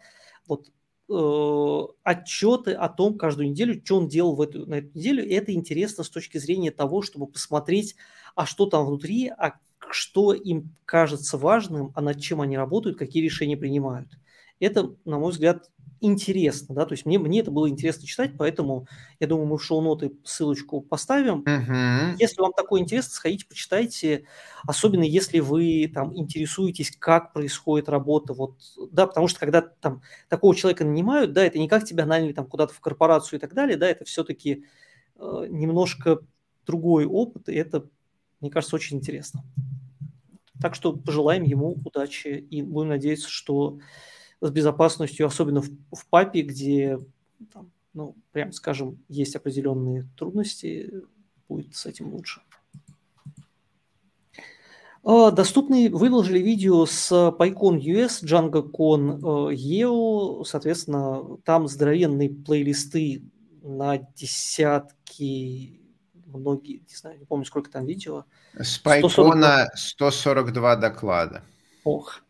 вот э, отчеты о том каждую неделю, что он делал в эту, на эту неделю. И это интересно с точки зрения того, чтобы посмотреть, а что там внутри, а что им кажется важным, а над чем они работают, какие решения принимают. Это, на мой взгляд, интересно, да, то есть мне, мне это было интересно читать, поэтому я думаю, мы в шоу-ноты ссылочку поставим. Uh-huh. Если вам такое интересно, сходите, почитайте, особенно если вы там интересуетесь, как происходит работа, вот, да, потому что когда там такого человека нанимают, да, это не как тебя наняли там куда-то в корпорацию и так далее, да, это все-таки э, немножко другой опыт, и это, мне кажется, очень интересно. Так что пожелаем ему удачи и будем надеяться, что с безопасностью, особенно в, в папе, где, там, ну, прям скажем, есть определенные трудности, будет с этим лучше. А, доступны, выложили видео с PyCon US, DjangoCon EO, соответственно, там здоровенные плейлисты на десятки, многие, не знаю, не помню, сколько там видео. С PyCon 142 доклада. Ох,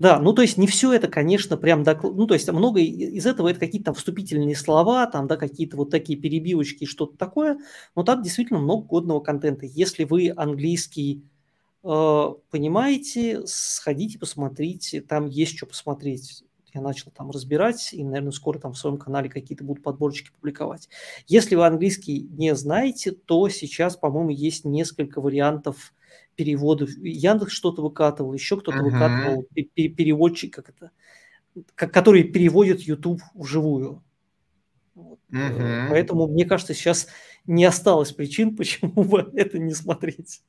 да, ну то есть не все это, конечно, прям, докл... ну то есть много из этого это какие-то там вступительные слова, там, да, какие-то вот такие перебивочки, что-то такое, но там действительно много годного контента. Если вы английский э, понимаете, сходите, посмотрите, там есть что посмотреть. Я начал там разбирать, и, наверное, скоро там в своем канале какие-то будут подборочки публиковать. Если вы английский не знаете, то сейчас, по-моему, есть несколько вариантов переводов. Яндекс что-то выкатывал, еще кто-то uh-huh. выкатывал, переводчик, как это, который переводит YouTube вживую. Вот. Uh-huh. Поэтому, мне кажется, сейчас не осталось причин, почему бы это не смотреть.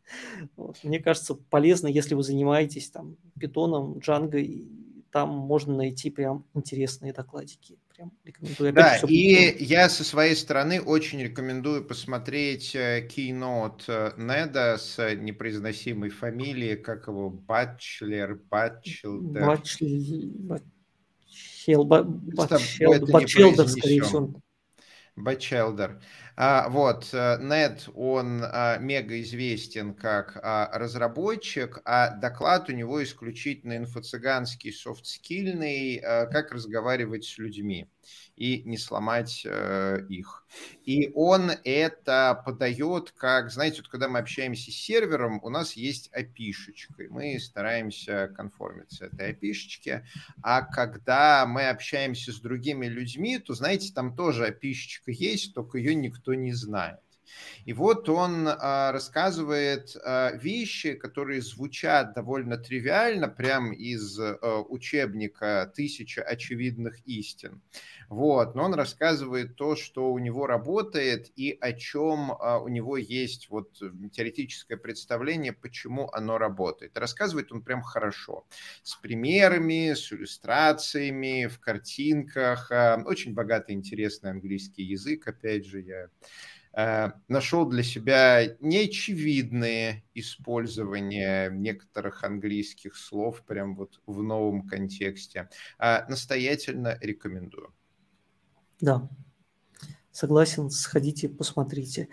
Вот. Мне кажется, полезно, если вы занимаетесь там питоном, джангой, там можно найти прям интересные докладики прям рекомендую. Опять да, и будет. я со своей стороны очень рекомендую посмотреть э, Keynote э, Неда с непроизносимой фамилией, как его, Батчлер, Батчелдер. Батчелдер, Батчелдер, скорее всего. Батчелдер. А, вот, Нед, э, он а, мега известен как а, разработчик, а доклад у него исключительно инфо-цыганский, софт-скильный, как разговаривать с людьми и не сломать э, их. И он это подает как, знаете, вот когда мы общаемся с сервером, у нас есть и мы стараемся конформиться этой опишечке, а когда мы общаемся с другими людьми, то, знаете, там тоже опишечка есть, только ее никто не знает. И вот он а, рассказывает а, вещи, которые звучат довольно тривиально, прям из а, учебника «Тысяча очевидных истин». Вот, но он рассказывает то, что у него работает и о чем а, у него есть вот теоретическое представление, почему оно работает. Рассказывает он прям хорошо, с примерами, с иллюстрациями, в картинках. Очень богатый, интересный английский язык, опять же, я нашел для себя неочевидные использования некоторых английских слов прям вот в новом контексте. Настоятельно рекомендую. Да, согласен, сходите, посмотрите.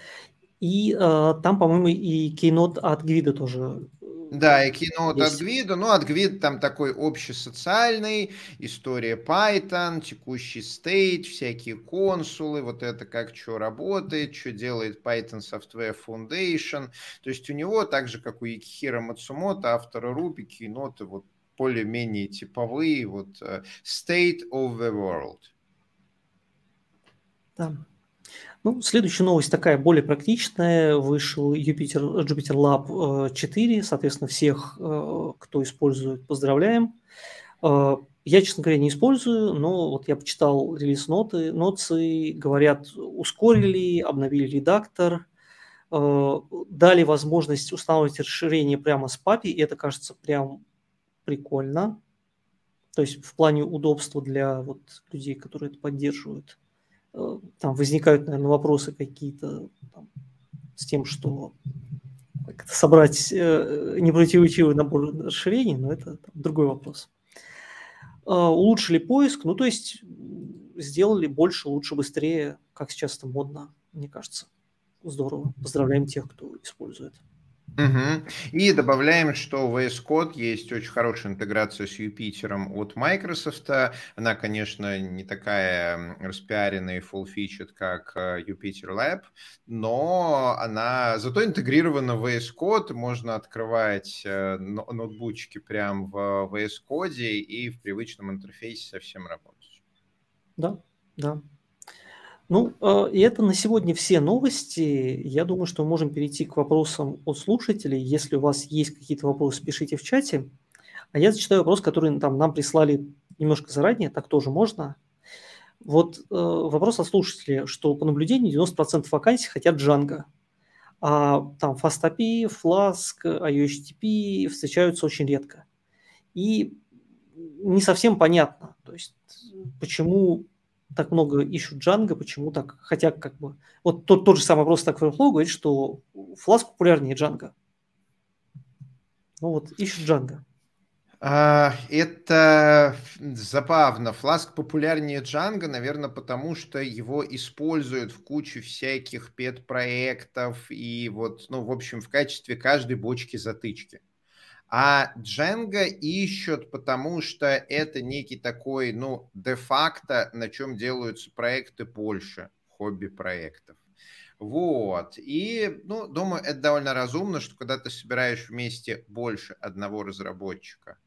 И э, там, по-моему, и кейнот от Гвида тоже э, да, и кино от Гвида. Ну, от Гвида там такой общесоциальный, история Python, текущий стейт, всякие консулы, вот это как что работает, что делает Python Software Foundation. То есть у него, так же, как у Якихира Мацумото, автора Руби, киноты вот более-менее типовые, вот uh, State of the World. Да. Ну, следующая новость такая более практичная. Вышел Jupyter, Jupyter Lab 4. Соответственно, всех, э, кто использует, поздравляем. Э, я, честно говоря, не использую, но вот я почитал релиз-ноты, ноцы, говорят, ускорили, обновили редактор, э, дали возможность устанавливать расширение прямо с API, и это кажется прям прикольно. То есть в плане удобства для вот людей, которые это поддерживают. Э, там возникают, наверное, вопросы какие-то с тем, что собрать э, непротиворечивый набор расширений, но это там, другой вопрос. Э, улучшили поиск, ну то есть сделали больше, лучше, быстрее, как сейчас это модно, мне кажется. Здорово. Поздравляем тех, кто использует. Угу. И добавляем, что в VS Code есть очень хорошая интеграция с Юпитером от Microsoft. Она, конечно, не такая распиаренная и full-featured, как Jupyter Lab, но она зато интегрирована в VS Code. Можно открывать э, ноутбучки прямо в VS Code и в привычном интерфейсе совсем работать. Да, да. Ну, э, и это на сегодня все новости. Я думаю, что мы можем перейти к вопросам от слушателей. Если у вас есть какие-то вопросы, пишите в чате. А я зачитаю вопрос, который там нам прислали немножко заранее, так тоже можно. Вот э, вопрос от слушателей, что по наблюдению 90% вакансий хотят Django, а там FastAPI, Flask, IOHTTP встречаются очень редко. И не совсем понятно, то есть почему так много ищут Django, почему так, хотя как бы, вот тот, тот же самый вопрос так Overflow говорит, что Flask популярнее Django. Ну вот, ищут Django. А, это забавно. Flask популярнее Django, наверное, потому что его используют в куче всяких пет-проектов и вот, ну, в общем, в качестве каждой бочки затычки. А Django ищут, потому что это некий такой, ну, де-факто, на чем делаются проекты больше, хобби-проектов. Вот. И, ну, думаю, это довольно разумно, что когда ты собираешь вместе больше одного разработчика,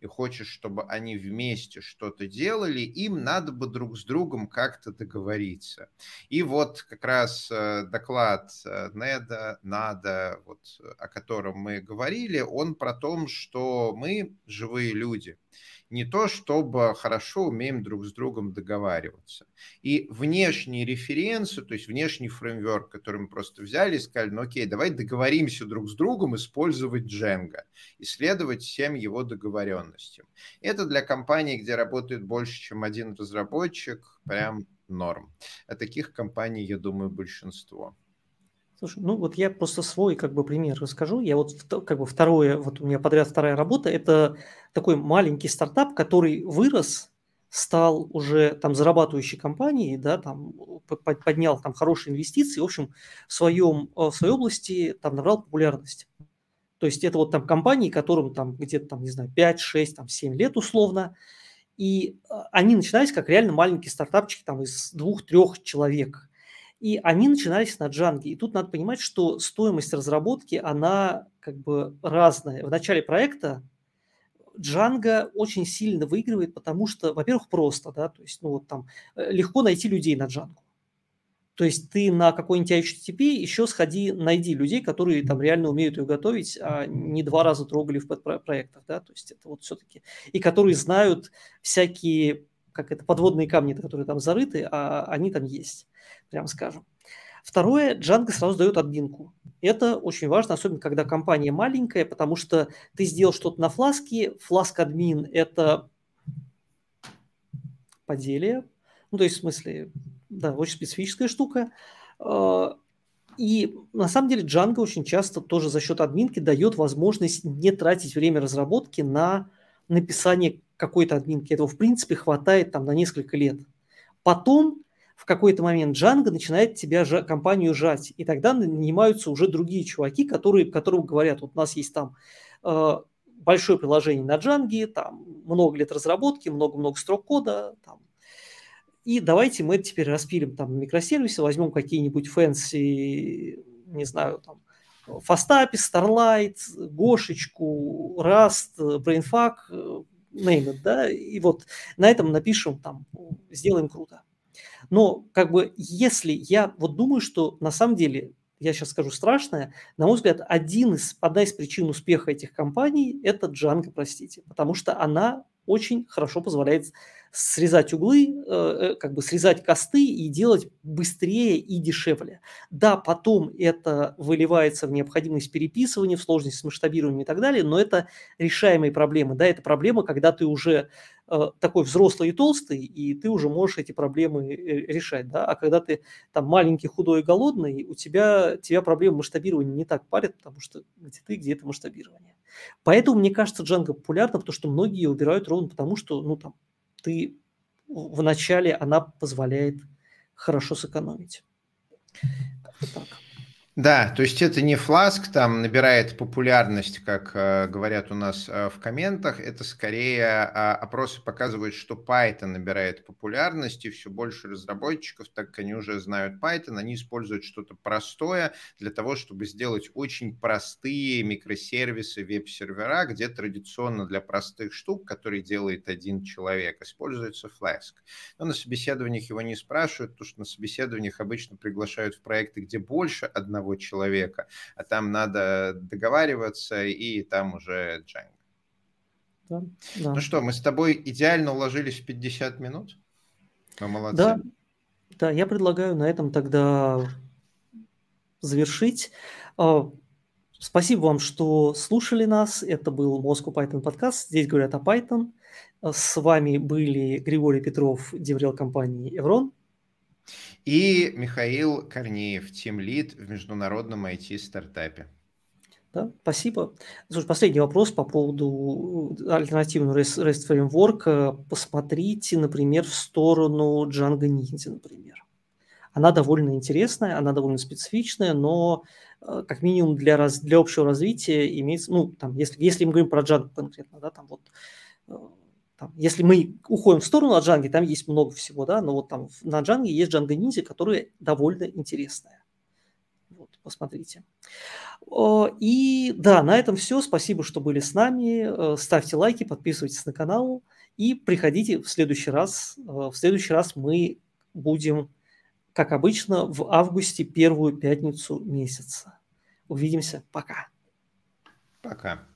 и хочешь, чтобы они вместе что-то делали, им надо бы друг с другом как-то договориться. И вот как раз э, доклад э, Неда, Нада, вот, о котором мы говорили, он про то, что мы живые люди – не то, чтобы хорошо умеем друг с другом договариваться. И внешние референсы, то есть внешний фреймворк, который мы просто взяли и сказали, ну окей, давай договоримся друг с другом использовать Django, исследовать всем его договоренностям. Это для компаний, где работает больше, чем один разработчик, прям норм. А таких компаний, я думаю, большинство. Слушай, ну вот я просто свой как бы пример расскажу. Я вот как бы второе, вот у меня подряд вторая работа, это такой маленький стартап, который вырос, стал уже там зарабатывающей компанией, да, там поднял там хорошие инвестиции, в общем, в, своем, э, в своей области там набрал популярность. То есть это вот там компании, которым там где-то там, не знаю, 5, 6, там 7 лет условно, и э, они начинались как реально маленькие стартапчики там из двух-трех человек. И они начинались на джанге. И тут надо понимать, что стоимость разработки, она как бы разная. В начале проекта Django очень сильно выигрывает, потому что, во-первых, просто, да, то есть, ну вот там э, легко найти людей на Django. То есть ты на какой-нибудь HTTP еще сходи, найди людей, которые там реально умеют ее готовить, а не два раза трогали в проектах, да, то есть это вот все-таки, и которые знают всякие, как это, подводные камни, которые там зарыты, а они там есть прямо скажем. Второе, Django сразу дает админку. Это очень важно, особенно когда компания маленькая, потому что ты сделал что-то на фласке, фласк админ – это поделие, ну, то есть, в смысле, да, очень специфическая штука. А, и на самом деле Django очень часто тоже за счет админки дает возможность не тратить время разработки на написание какой-то админки. Этого, в принципе, хватает там на несколько лет. Потом в какой-то момент Django начинает тебя, компанию жать, и тогда нанимаются уже другие чуваки, которые, которым говорят, вот у нас есть там э, большое приложение на Django, там много лет разработки, много-много строк кода, там, и давайте мы теперь распилим там микросервисы, возьмем какие-нибудь fancy, не знаю, там, Фастапи, Starlight, Гошечку, Rust, BrainFuck, э, name it, да, и вот на этом напишем там, сделаем круто. Но как бы если я вот думаю, что на самом деле, я сейчас скажу страшное, на мой взгляд, один из, одна из причин успеха этих компаний – это Django, простите, потому что она очень хорошо позволяет срезать углы, э, э, как бы срезать косты и делать быстрее и дешевле. Да, потом это выливается в необходимость переписывания, в сложность с масштабированием и так далее, но это решаемые проблемы. Да, это проблема, когда ты уже э, такой взрослый и толстый, и ты уже можешь эти проблемы решать, да, а когда ты там маленький, худой и голодный, у тебя, тебя проблемы масштабирования не так парят, потому что где ты, где это масштабирование. Поэтому, мне кажется, Django популярна, потому что многие убирают ровно потому, что, ну, там, ты в начале она позволяет хорошо сэкономить. Как-то так. Да, то есть это не Flask там набирает популярность, как э, говорят у нас э, в комментах, это скорее э, опросы показывают, что Python набирает популярность, и все больше разработчиков, так как они уже знают Python, они используют что-то простое для того, чтобы сделать очень простые микросервисы веб-сервера, где традиционно для простых штук, которые делает один человек, используется Flask. Но на собеседованиях его не спрашивают, потому что на собеседованиях обычно приглашают в проекты, где больше одного одного человека, а там надо договариваться, и там уже Django. Да, да. Ну что, мы с тобой идеально уложились в 50 минут? Мы молодцы. Да, да, я предлагаю на этом тогда завершить. А, спасибо вам, что слушали нас. Это был Moscow Python подкаст. Здесь говорят о Python. С вами были Григорий Петров, деврел компании Evron. И Михаил Корнеев, тим-лид в международном IT-стартапе. Да, спасибо. Слушай, последний вопрос по поводу альтернативного REST, REST Framework. Посмотрите, например, в сторону Django Ninja, например. Она довольно интересная, она довольно специфичная, но э, как минимум для, раз, для общего развития имеется, ну, там, если, если мы говорим про Django конкретно, да, там вот э, там, если мы уходим в сторону от Django, там есть много всего, да, но вот там на Django есть Django Ninja, которая довольно интересная. Вот, посмотрите. И да, на этом все. Спасибо, что были с нами. Э, ставьте лайки, подписывайтесь на канал и приходите в следующий раз. Э, в следующий раз мы будем, как обычно, в августе, первую пятницу месяца. Увидимся. Пока. Пока.